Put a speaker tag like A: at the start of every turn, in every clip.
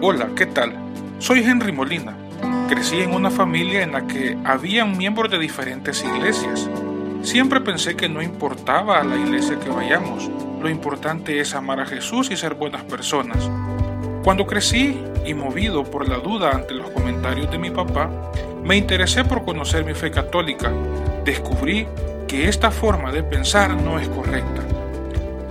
A: Hola, ¿qué tal? Soy Henry Molina. Crecí en una familia en la que habían miembros de diferentes iglesias. Siempre pensé que no importaba a la iglesia que vayamos, lo importante es amar a Jesús y ser buenas personas. Cuando crecí y movido por la duda ante los comentarios de mi papá, me interesé por conocer mi fe católica. Descubrí que esta forma de pensar no es correcta.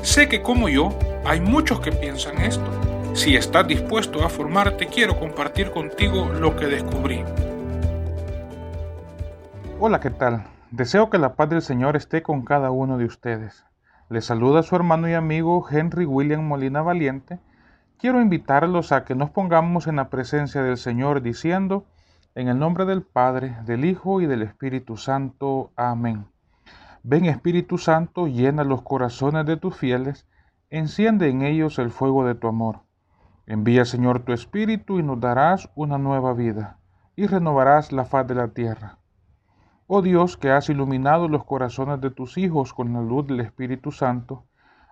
A: Sé que como yo, hay muchos que piensan esto si estás dispuesto a formarte, quiero compartir contigo lo que descubrí.
B: Hola, ¿qué tal? Deseo que la paz del Señor esté con cada uno de ustedes. Les saluda su hermano y amigo Henry William Molina Valiente. Quiero invitarlos a que nos pongamos en la presencia del Señor diciendo, en el nombre del Padre, del Hijo y del Espíritu Santo. Amén. Ven Espíritu Santo, llena los corazones de tus fieles, enciende en ellos el fuego de tu amor. Envía, Señor, tu Espíritu y nos darás una nueva vida, y renovarás la faz de la tierra. Oh Dios, que has iluminado los corazones de tus hijos con la luz del Espíritu Santo,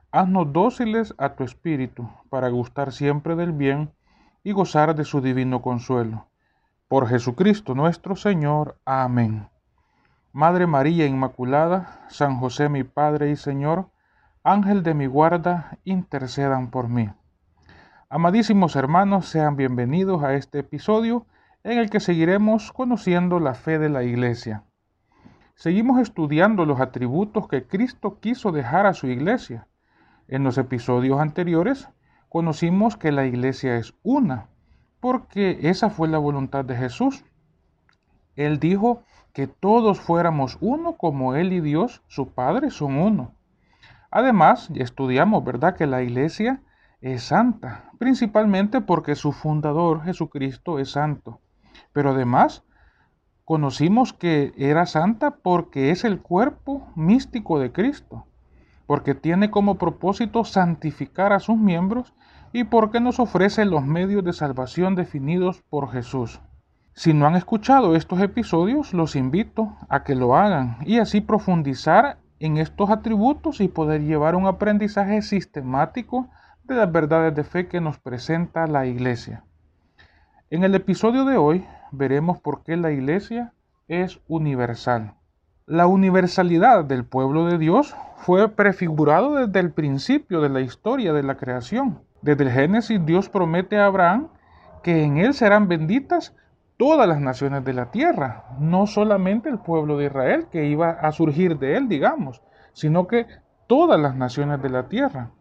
B: haznos dóciles a tu Espíritu, para gustar siempre del bien y gozar de su divino consuelo. Por Jesucristo nuestro Señor. Amén. Madre María Inmaculada, San José mi Padre y Señor, Ángel de mi guarda, intercedan por mí. Amadísimos hermanos, sean bienvenidos a este episodio en el que seguiremos conociendo la fe de la Iglesia. Seguimos estudiando los atributos que Cristo quiso dejar a su Iglesia. En los episodios anteriores conocimos que la Iglesia es una, porque esa fue la voluntad de Jesús. Él dijo que todos fuéramos uno como Él y Dios, su Padre, son uno. Además, estudiamos, ¿verdad?, que la Iglesia es santa, principalmente porque su fundador Jesucristo es santo. Pero además conocimos que era santa porque es el cuerpo místico de Cristo, porque tiene como propósito santificar a sus miembros y porque nos ofrece los medios de salvación definidos por Jesús. Si no han escuchado estos episodios, los invito a que lo hagan y así profundizar en estos atributos y poder llevar un aprendizaje sistemático de las verdades de fe que nos presenta la Iglesia. En el episodio de hoy veremos por qué la Iglesia es universal. La universalidad del pueblo de Dios fue prefigurado desde el principio de la historia de la creación. Desde el Génesis Dios promete a Abraham que en él serán benditas todas las naciones de la tierra, no solamente el pueblo de Israel que iba a surgir de él, digamos, sino que todas las naciones de la tierra.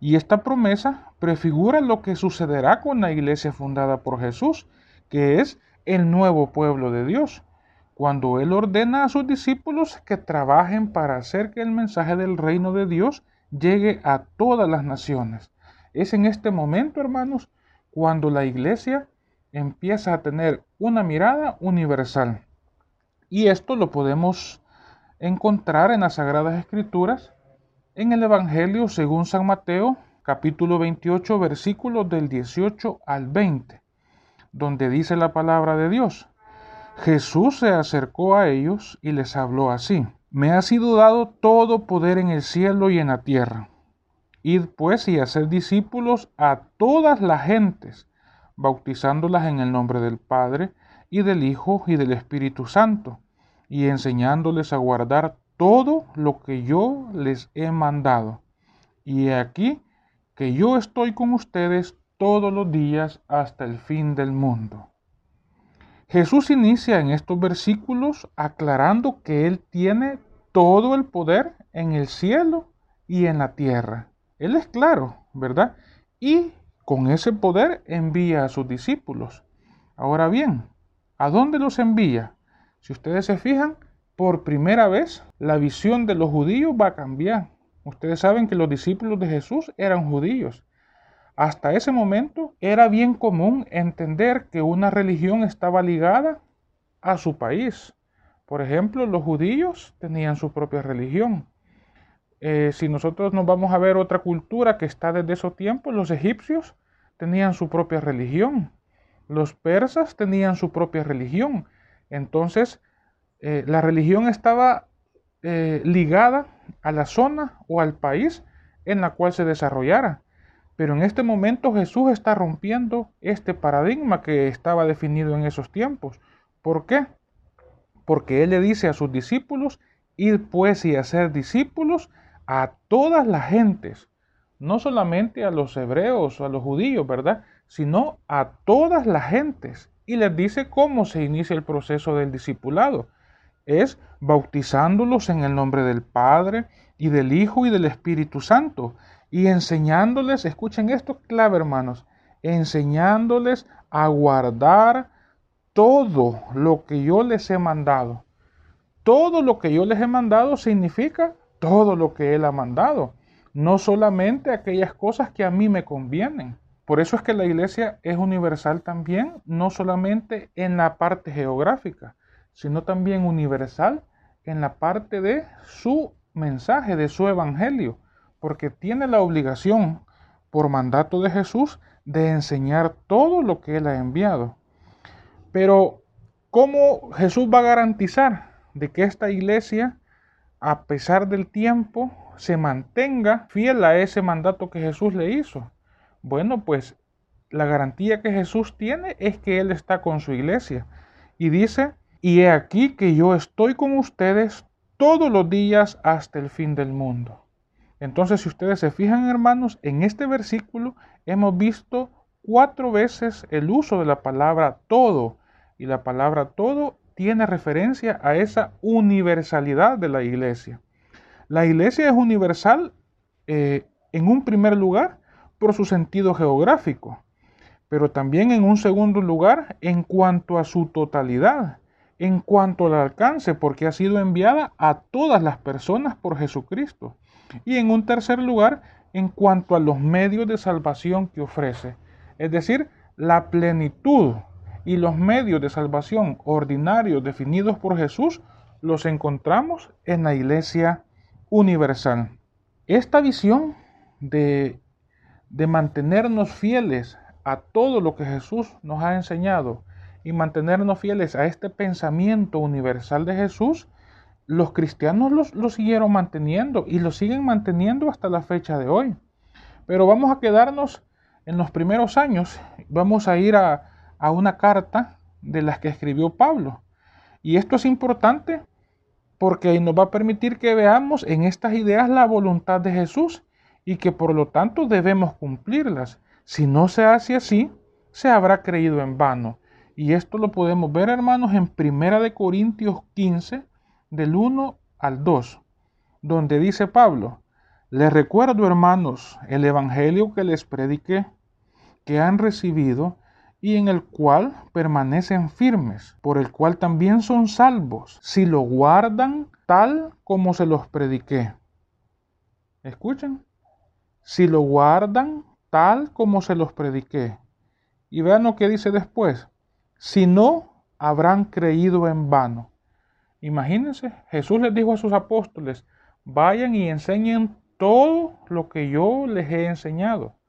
B: Y esta promesa prefigura lo que sucederá con la iglesia fundada por Jesús, que es el nuevo pueblo de Dios, cuando Él ordena a sus discípulos que trabajen para hacer que el mensaje del reino de Dios llegue a todas las naciones. Es en este momento, hermanos, cuando la iglesia empieza a tener una mirada universal. Y esto lo podemos encontrar en las Sagradas Escrituras en el Evangelio según San Mateo, capítulo 28, versículos del 18 al 20, donde dice la palabra de Dios. Jesús se acercó a ellos y les habló así. Me ha sido dado todo poder en el cielo y en la tierra. Id pues y hacer discípulos a todas las gentes, bautizándolas en el nombre del Padre y del Hijo y del Espíritu Santo, y enseñándoles a guardar todo lo que yo les he mandado. Y aquí que yo estoy con ustedes todos los días hasta el fin del mundo. Jesús inicia en estos versículos aclarando que Él tiene todo el poder en el cielo y en la tierra. Él es claro, ¿verdad? Y con ese poder envía a sus discípulos. Ahora bien, ¿a dónde los envía? Si ustedes se fijan, por primera vez la visión de los judíos va a cambiar. Ustedes saben que los discípulos de Jesús eran judíos. Hasta ese momento era bien común entender que una religión estaba ligada a su país. Por ejemplo, los judíos tenían su propia religión. Eh, si nosotros nos vamos a ver otra cultura que está desde esos tiempos, los egipcios tenían su propia religión. Los persas tenían su propia religión. Entonces, eh, la religión estaba eh, ligada a la zona o al país en la cual se desarrollara. Pero en este momento Jesús está rompiendo este paradigma que estaba definido en esos tiempos. ¿Por qué? Porque Él le dice a sus discípulos, ir pues y hacer discípulos a todas las gentes, no solamente a los hebreos o a los judíos, ¿verdad? Sino a todas las gentes. Y les dice cómo se inicia el proceso del discipulado. Es bautizándolos en el nombre del Padre y del Hijo y del Espíritu Santo. Y enseñándoles, escuchen esto clave hermanos, enseñándoles a guardar todo lo que yo les he mandado. Todo lo que yo les he mandado significa todo lo que Él ha mandado no solamente aquellas cosas que a mí me convienen. Por eso es que la iglesia es universal también, no solamente en la parte geográfica, sino también universal en la parte de su mensaje, de su evangelio, porque tiene la obligación, por mandato de Jesús, de enseñar todo lo que Él ha enviado. Pero, ¿cómo Jesús va a garantizar de que esta iglesia, a pesar del tiempo, se mantenga fiel a ese mandato que Jesús le hizo? Bueno, pues la garantía que Jesús tiene es que Él está con su iglesia. Y dice, y he aquí que yo estoy con ustedes todos los días hasta el fin del mundo. Entonces, si ustedes se fijan, hermanos, en este versículo hemos visto cuatro veces el uso de la palabra todo. Y la palabra todo tiene referencia a esa universalidad de la iglesia. La iglesia es universal eh, en un primer lugar por su sentido geográfico, pero también en un segundo lugar en cuanto a su totalidad, en cuanto al alcance, porque ha sido enviada a todas las personas por Jesucristo. Y en un tercer lugar, en cuanto a los medios de salvación que ofrece, es decir, la plenitud y los medios de salvación ordinarios definidos por Jesús los encontramos en la iglesia universal. Esta visión de, de mantenernos fieles a todo lo que Jesús nos ha enseñado y mantenernos fieles a este pensamiento universal de Jesús, los cristianos lo siguieron manteniendo y lo siguen manteniendo hasta la fecha de hoy. Pero vamos a quedarnos en los primeros años, vamos a ir a, a una carta de las que escribió Pablo. Y esto es importante porque nos va a permitir que veamos en estas ideas la voluntad de Jesús y que por lo tanto debemos cumplirlas. Si no se hace así, se habrá creído en vano. Y esto lo podemos ver, hermanos, en Primera de Corintios 15, del 1 al 2, donde dice Pablo, les recuerdo, hermanos, el evangelio que les prediqué, que han recibido y en el cual permanecen firmes, por el cual también son salvos, si lo guardan tal como se los prediqué. Escuchen, si lo guardan tal como se los prediqué. Y vean lo que dice después, si no, habrán creído en vano. Imagínense, Jesús les dijo a sus apóstoles, vayan y enseñen todo lo que yo les he enseñado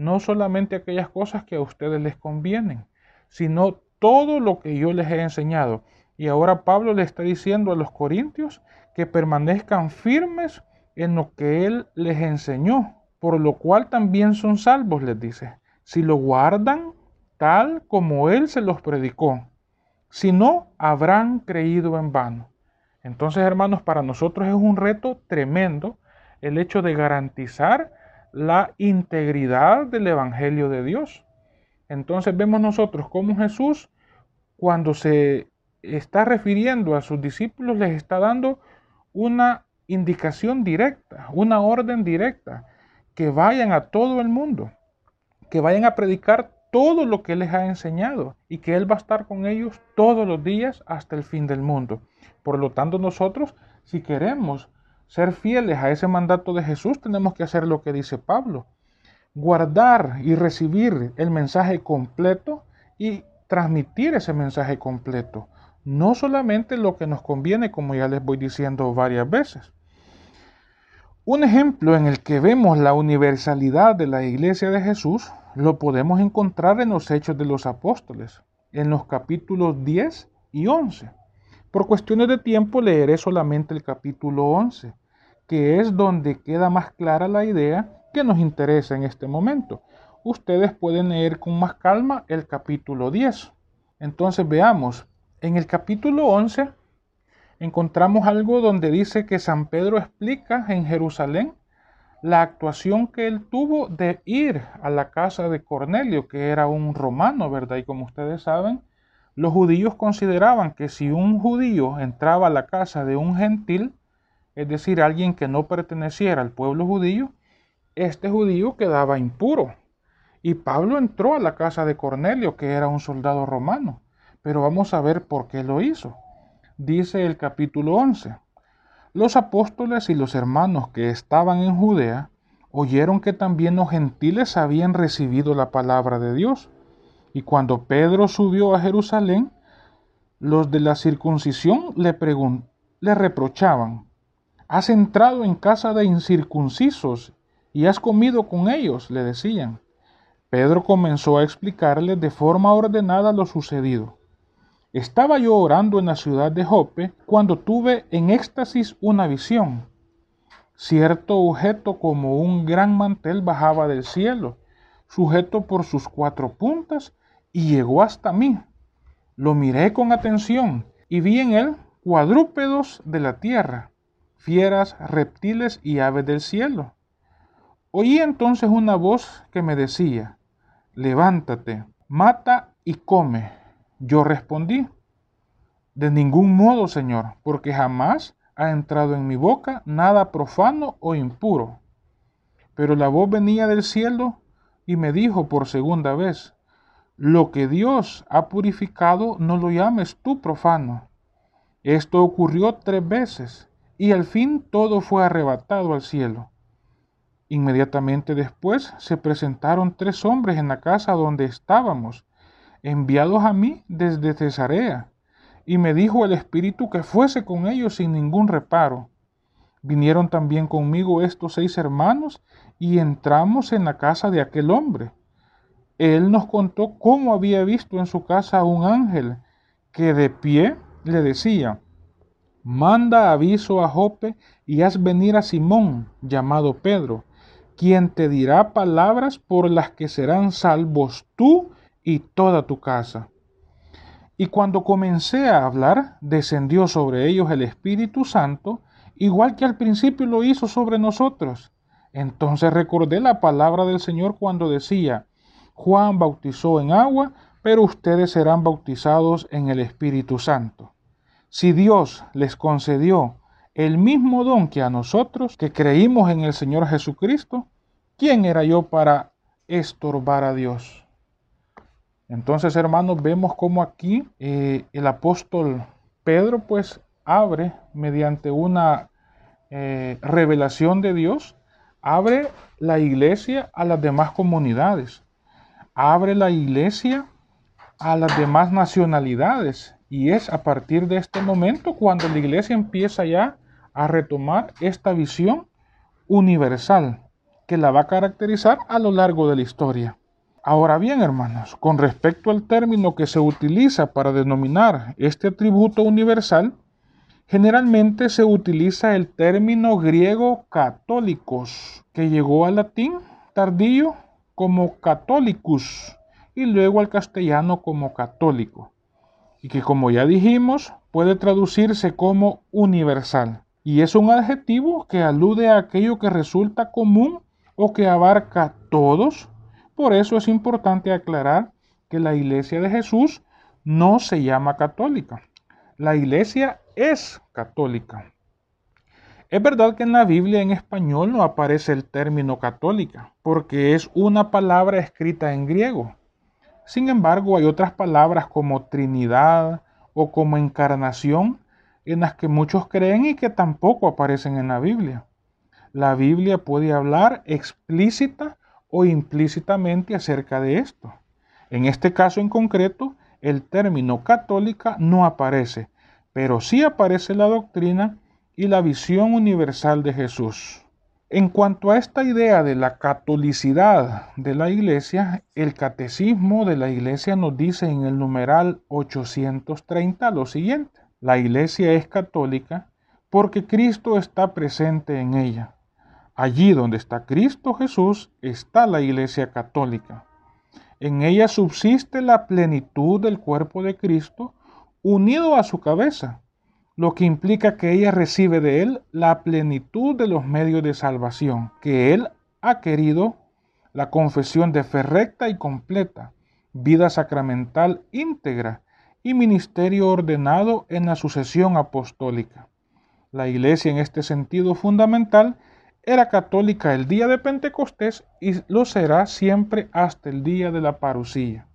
B: no solamente aquellas cosas que a ustedes les convienen, sino todo lo que yo les he enseñado. Y ahora Pablo le está diciendo a los corintios que permanezcan firmes en lo que él les enseñó, por lo cual también son salvos, les dice, si lo guardan tal como él se los predicó. Si no, habrán creído en vano. Entonces, hermanos, para nosotros es un reto tremendo el hecho de garantizar la integridad del Evangelio de Dios. Entonces vemos nosotros cómo Jesús, cuando se está refiriendo a sus discípulos, les está dando una indicación directa, una orden directa, que vayan a todo el mundo, que vayan a predicar todo lo que les ha enseñado y que Él va a estar con ellos todos los días hasta el fin del mundo. Por lo tanto, nosotros, si queremos ser fieles a ese mandato de Jesús, tenemos que hacer lo que dice Pablo. Guardar y recibir el mensaje completo y transmitir ese mensaje completo. No solamente lo que nos conviene, como ya les voy diciendo varias veces. Un ejemplo en el que vemos la universalidad de la iglesia de Jesús lo podemos encontrar en los Hechos de los Apóstoles, en los capítulos 10 y 11. Por cuestiones de tiempo leeré solamente el capítulo 11, que es donde queda más clara la idea que nos interesa en este momento. Ustedes pueden leer con más calma el capítulo 10. Entonces veamos, en el capítulo 11 encontramos algo donde dice que San Pedro explica en Jerusalén la actuación que él tuvo de ir a la casa de Cornelio, que era un romano, ¿verdad? Y como ustedes saben, los judíos consideraban que si un judío entraba a la casa de un gentil, es decir, alguien que no perteneciera al pueblo judío, este judío quedaba impuro. Y Pablo entró a la casa de Cornelio, que era un soldado romano. Pero vamos a ver por qué lo hizo. Dice el capítulo 11. Los apóstoles y los hermanos que estaban en Judea oyeron que también los gentiles habían recibido la palabra de Dios. Y cuando Pedro subió a Jerusalén, los de la circuncisión le, reprochaban, Has entrado en casa de incircuncisos y has comido con ellos, le decían. Pedro comenzó a explicarle de forma ordenada lo sucedido. Estaba yo orando en la ciudad de Jope cuando tuve en éxtasis una visión. Cierto objeto como un gran mantel bajaba del cielo, sujeto por sus cuatro puntas, y llegó hasta mí. Lo miré con atención y vi en él cuadrúpedos de la tierra, fieras, reptiles y aves del cielo. Oí entonces una voz que me decía, levántate, mata y come. Yo respondí, de ningún modo, Señor, porque jamás ha entrado en mi boca nada profano o impuro. Pero la voz venía del cielo y me dijo por segunda vez, lo que Dios ha purificado no lo llames tú profano. Esto ocurrió tres veces y al fin todo fue arrebatado al cielo. Inmediatamente después se presentaron tres hombres en la casa donde estábamos, enviados a mí desde Cesarea, y me dijo el Espíritu que fuese con ellos sin ningún reparo. Vinieron también conmigo estos seis hermanos y entramos en la casa de aquel hombre. Él nos contó cómo había visto en su casa a un ángel que de pie le decía, Manda aviso a Jope y haz venir a Simón, llamado Pedro, quien te dirá palabras por las que serán salvos tú y toda tu casa. Y cuando comencé a hablar, descendió sobre ellos el Espíritu Santo, igual que al principio lo hizo sobre nosotros. Entonces recordé la palabra del Señor cuando decía, Juan bautizó en agua, pero ustedes serán bautizados en el Espíritu Santo. Si Dios les concedió el mismo don que a nosotros, que creímos en el Señor Jesucristo, ¿quién era yo para estorbar a Dios? Entonces, hermanos, vemos cómo aquí eh, el apóstol Pedro pues abre mediante una eh, revelación de Dios, abre la iglesia a las demás comunidades, abre la iglesia a las demás nacionalidades y es a partir de este momento cuando la iglesia empieza ya a retomar esta visión universal que la va a caracterizar a lo largo de la historia. Ahora bien, hermanos, con respecto al término que se utiliza para denominar este atributo universal, generalmente se utiliza el término griego católicos, que llegó al latín tardío como católicus y luego al castellano como católico y que como ya dijimos puede traducirse como universal. Y es un adjetivo que alude a aquello que resulta común o que abarca todos. Por eso es importante aclarar que la iglesia de Jesús no se llama católica. La iglesia es católica. Es verdad que en la Biblia en español no aparece el término católica, porque es una palabra escrita en griego. Sin embargo, hay otras palabras como Trinidad o como encarnación en las que muchos creen y que tampoco aparecen en la Biblia. La Biblia puede hablar explícita o implícitamente acerca de esto. En este caso en concreto, el término católica no aparece, pero sí aparece la doctrina y la visión universal de Jesús. En cuanto a esta idea de la catolicidad de la Iglesia, el catecismo de la Iglesia nos dice en el numeral 830 lo siguiente. La Iglesia es católica porque Cristo está presente en ella. Allí donde está Cristo Jesús está la Iglesia Católica. En ella subsiste la plenitud del cuerpo de Cristo unido a su cabeza, lo que implica que ella recibe de Él la plenitud de los medios de salvación que Él ha querido, la confesión de fe recta y completa, vida sacramental íntegra y ministerio ordenado en la sucesión apostólica. La Iglesia en este sentido fundamental era católica el día de Pentecostés y lo será siempre hasta el día de la parucía.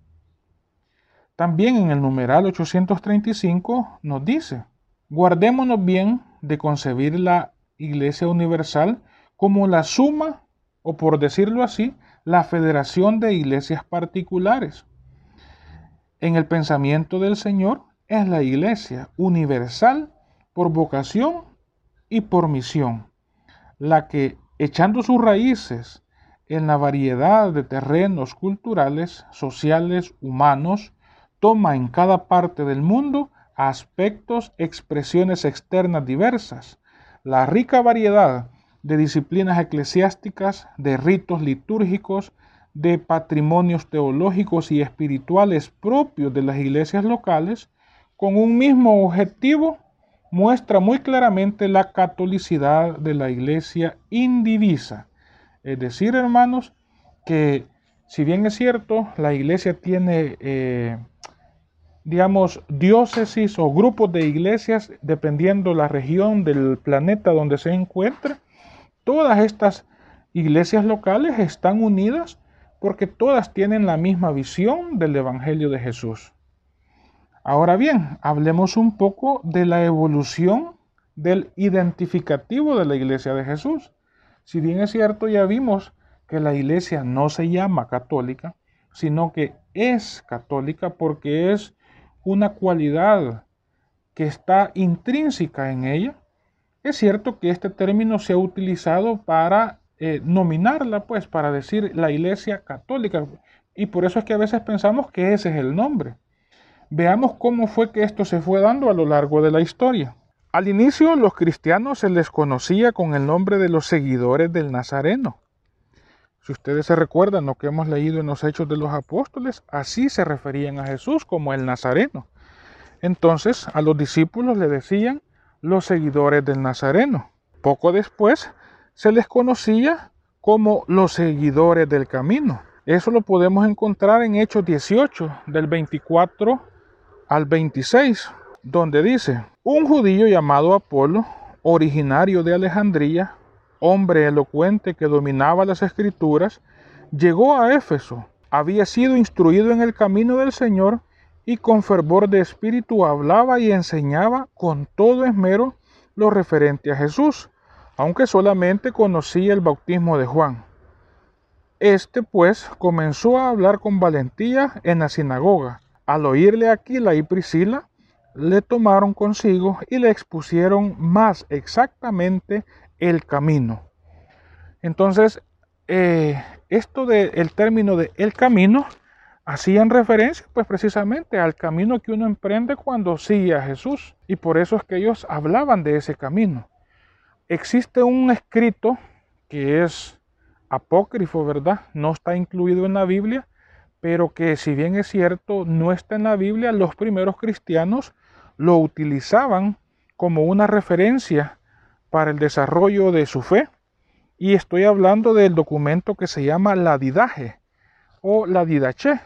B: También en el numeral 835 nos dice, guardémonos bien de concebir la Iglesia Universal como la suma, o por decirlo así, la federación de iglesias particulares. En el pensamiento del Señor es la Iglesia universal por vocación y por misión, la que, echando sus raíces en la variedad de terrenos culturales, sociales, humanos, toma en cada parte del mundo aspectos, expresiones externas diversas, la rica variedad de disciplinas eclesiásticas, de ritos litúrgicos, de patrimonios teológicos y espirituales propios de las iglesias locales, con un mismo objetivo, muestra muy claramente la catolicidad de la iglesia indivisa. Es decir, hermanos, que si bien es cierto, la iglesia tiene eh, digamos, diócesis o grupos de iglesias, dependiendo la región del planeta donde se encuentre, todas estas iglesias locales están unidas porque todas tienen la misma visión del Evangelio de Jesús. Ahora bien, hablemos un poco de la evolución del identificativo de la iglesia de Jesús. Si bien es cierto, ya vimos que la iglesia no se llama católica, sino que es católica porque es una cualidad que está intrínseca en ella. Es cierto que este término se ha utilizado para eh, nominarla, pues, para decir la Iglesia Católica. Y por eso es que a veces pensamos que ese es el nombre. Veamos cómo fue que esto se fue dando a lo largo de la historia. Al inicio los cristianos se les conocía con el nombre de los seguidores del Nazareno. Si ustedes se recuerdan lo que hemos leído en los Hechos de los Apóstoles, así se referían a Jesús como el Nazareno. Entonces a los discípulos le decían los seguidores del Nazareno. Poco después se les conocía como los seguidores del camino. Eso lo podemos encontrar en Hechos 18, del 24 al 26, donde dice, un judío llamado Apolo, originario de Alejandría, hombre elocuente que dominaba las escrituras, llegó a Éfeso. Había sido instruido en el camino del Señor y con fervor de espíritu hablaba y enseñaba con todo esmero lo referente a Jesús, aunque solamente conocía el bautismo de Juan. Este pues comenzó a hablar con valentía en la sinagoga. Al oírle Aquila y Priscila, le tomaron consigo y le expusieron más exactamente el camino. Entonces, eh, esto del término de el camino hacían referencia pues precisamente al camino que uno emprende cuando sigue a Jesús. Y por eso es que ellos hablaban de ese camino. Existe un escrito que es apócrifo, ¿verdad? No está incluido en la Biblia, pero que si bien es cierto, no está en la Biblia, los primeros cristianos lo utilizaban como una referencia para el desarrollo de su fe. Y estoy hablando del documento que se llama la didaje o la didache.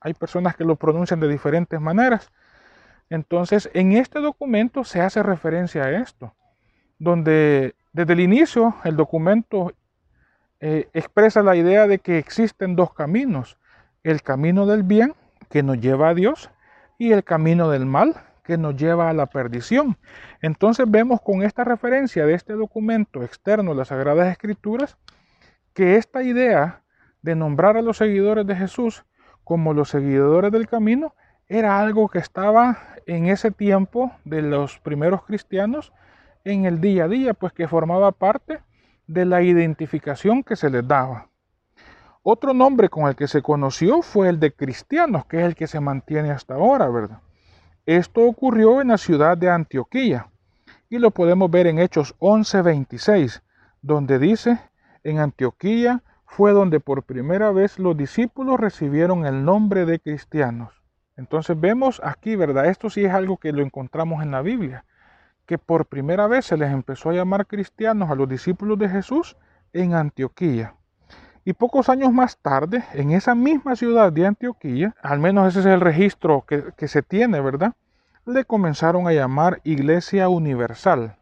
B: Hay personas que lo pronuncian de diferentes maneras. Entonces, en este documento se hace referencia a esto, donde desde el inicio el documento eh, expresa la idea de que existen dos caminos, el camino del bien que nos lleva a Dios y el camino del mal que nos lleva a la perdición. Entonces vemos con esta referencia de este documento externo de las Sagradas Escrituras que esta idea de nombrar a los seguidores de Jesús como los seguidores del camino era algo que estaba en ese tiempo de los primeros cristianos en el día a día, pues que formaba parte de la identificación que se les daba. Otro nombre con el que se conoció fue el de cristianos, que es el que se mantiene hasta ahora, ¿verdad? Esto ocurrió en la ciudad de Antioquía y lo podemos ver en Hechos 11:26, donde dice, en Antioquía fue donde por primera vez los discípulos recibieron el nombre de cristianos. Entonces vemos aquí, ¿verdad? Esto sí es algo que lo encontramos en la Biblia, que por primera vez se les empezó a llamar cristianos a los discípulos de Jesús en Antioquía. Y pocos años más tarde, en esa misma ciudad de Antioquía, al menos ese es el registro que, se tiene, ¿verdad? Le comenzaron a llamar Iglesia Universal.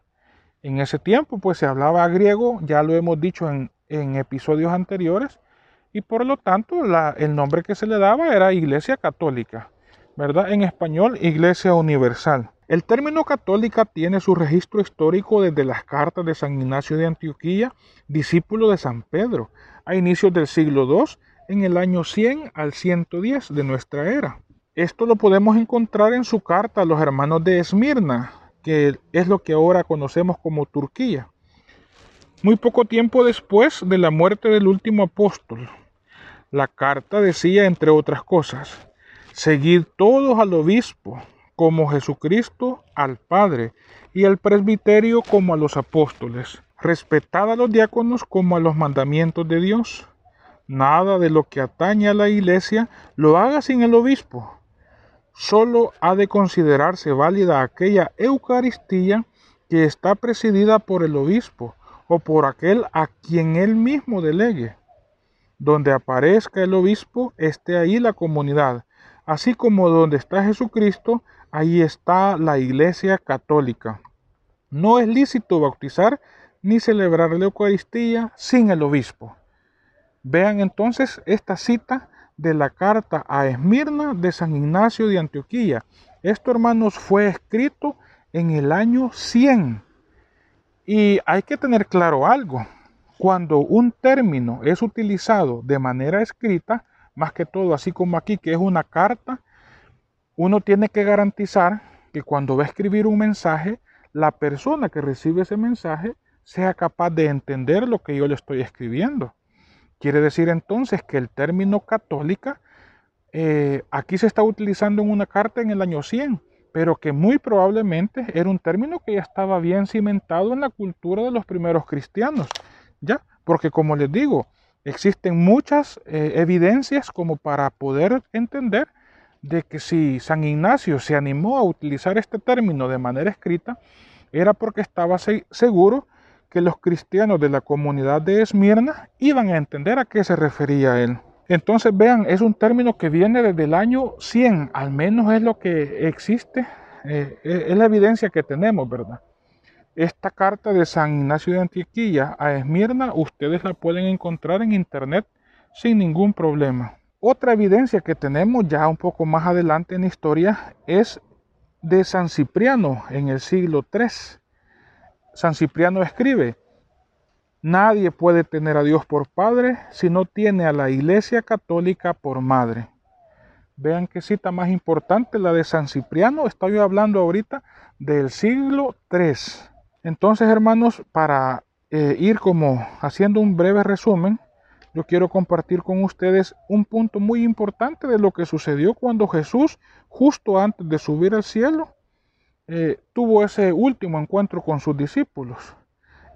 B: En ese tiempo, pues se hablaba griego, ya lo hemos dicho en, episodios anteriores, y por lo tanto el nombre que se le daba era Iglesia Católica. ¿verdad? En español, Iglesia Universal. El término católica tiene su registro histórico desde las cartas de San Ignacio de Antioquía, discípulo de San Pedro, a inicios del siglo II, en el año 100 al 110 de nuestra era. Esto lo podemos encontrar en su carta a los hermanos de Esmirna, que es lo que ahora conocemos como Turquía. Muy poco tiempo después de la muerte del último apóstol, la carta decía, entre otras cosas, Seguid todos al obispo, como Jesucristo al Padre, y al presbiterio como a los apóstoles. Respetad a los diáconos como a los mandamientos de Dios. Nada de lo que atañe a la iglesia lo haga sin el obispo. Solo ha de considerarse válida aquella Eucaristía que está presidida por el obispo o por aquel a quien él mismo delegue. Donde aparezca el obispo, esté ahí la comunidad, Así como donde está Jesucristo, ahí está la Iglesia Católica. No es lícito bautizar ni celebrar la Eucaristía sin el obispo. Vean entonces esta cita de la carta a Esmirna de San Ignacio de Antioquía. Esto, hermanos, fue escrito en el año 100. Y hay que tener claro algo. Cuando un término es utilizado de manera escrita, más que todo, así como aquí, que es una carta, uno tiene que garantizar que cuando va a escribir un mensaje, la persona que recibe ese mensaje sea capaz de entender lo que yo le estoy escribiendo. Quiere decir entonces que el término católica eh, aquí se está utilizando en una carta en el año 100, pero que muy probablemente era un término que ya estaba bien cimentado en la cultura de los primeros cristianos. ¿Ya? Porque como les digo, Existen muchas eh, evidencias como para poder entender de que si San Ignacio se animó a utilizar este término de manera escrita, era porque estaba seguro que los cristianos de la comunidad de Esmirna iban a entender a qué se refería él. Entonces vean, es un término que viene desde el año 100, al menos es lo que existe, eh, es la evidencia que tenemos, ¿verdad? Esta carta de San Ignacio de Antioquía a Esmirna ustedes la pueden encontrar en internet sin ningún problema. Otra evidencia que tenemos ya un poco más adelante en historia es de San Cipriano en el siglo III. San Cipriano escribe, Nadie puede tener a Dios por Padre si no tiene a la Iglesia Católica por Madre. Vean qué cita más importante la de San Cipriano. Estoy hablando ahorita del siglo III. Entonces, hermanos, para eh, ir como haciendo un breve resumen, yo quiero compartir con ustedes un punto muy importante de lo que sucedió cuando Jesús, justo antes de subir al cielo, eh, tuvo ese último encuentro con sus discípulos.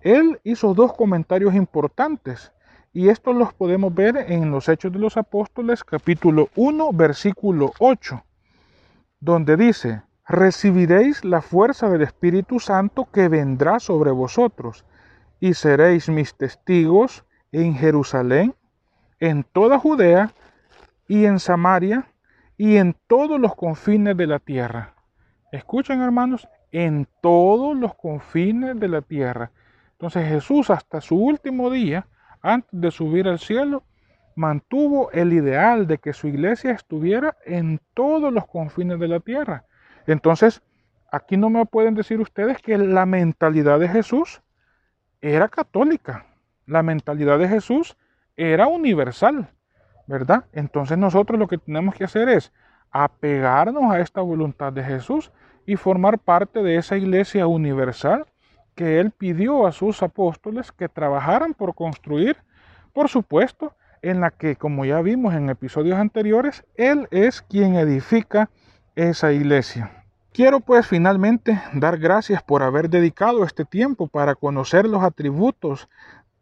B: Él hizo dos comentarios importantes y estos los podemos ver en los Hechos de los Apóstoles capítulo 1 versículo 8, donde dice, recibiréis la fuerza del Espíritu Santo que vendrá sobre vosotros, y seréis mis testigos en Jerusalén, en toda Judea y en Samaria y en todos los confines de la tierra. Escuchen hermanos, en todos los confines de la tierra. Entonces Jesús hasta su último día, antes de subir al cielo, mantuvo el ideal de que su iglesia estuviera en todos los confines de la tierra. Entonces, aquí no me pueden decir ustedes que la mentalidad de Jesús era católica. La mentalidad de Jesús era universal, ¿verdad? Entonces nosotros lo que tenemos que hacer es apegarnos a esta voluntad de Jesús y formar parte de esa iglesia universal que Él pidió a sus apóstoles que trabajaran por construir, por supuesto, en la que, como ya vimos en episodios anteriores, Él es quien edifica esa iglesia. quiero pues finalmente dar gracias por haber dedicado este tiempo para conocer los atributos,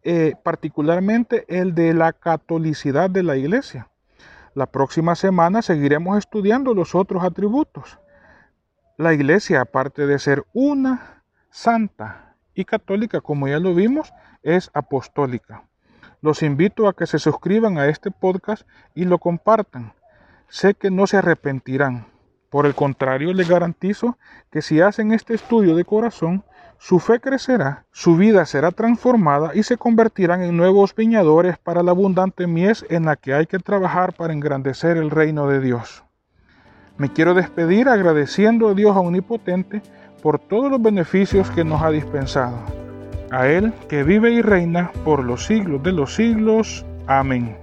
B: eh, particularmente el de la catolicidad de la iglesia. La próxima semana seguiremos estudiando los otros atributos. La iglesia, aparte de ser una, santa y católica, como ya lo vimos, es apostólica. Los invito a que se suscriban a este podcast y lo compartan. Sé que no se arrepentirán. Por el contrario, les garantizo que si hacen este estudio de corazón, su fe crecerá, su vida será transformada y se convertirán en nuevos viñadores para la abundante mies en la que hay que trabajar para engrandecer el reino de Dios. Me quiero despedir agradeciendo a Dios Omnipotente por todos los beneficios que nos ha dispensado. A Él que vive y reina por los siglos de los siglos. Amén.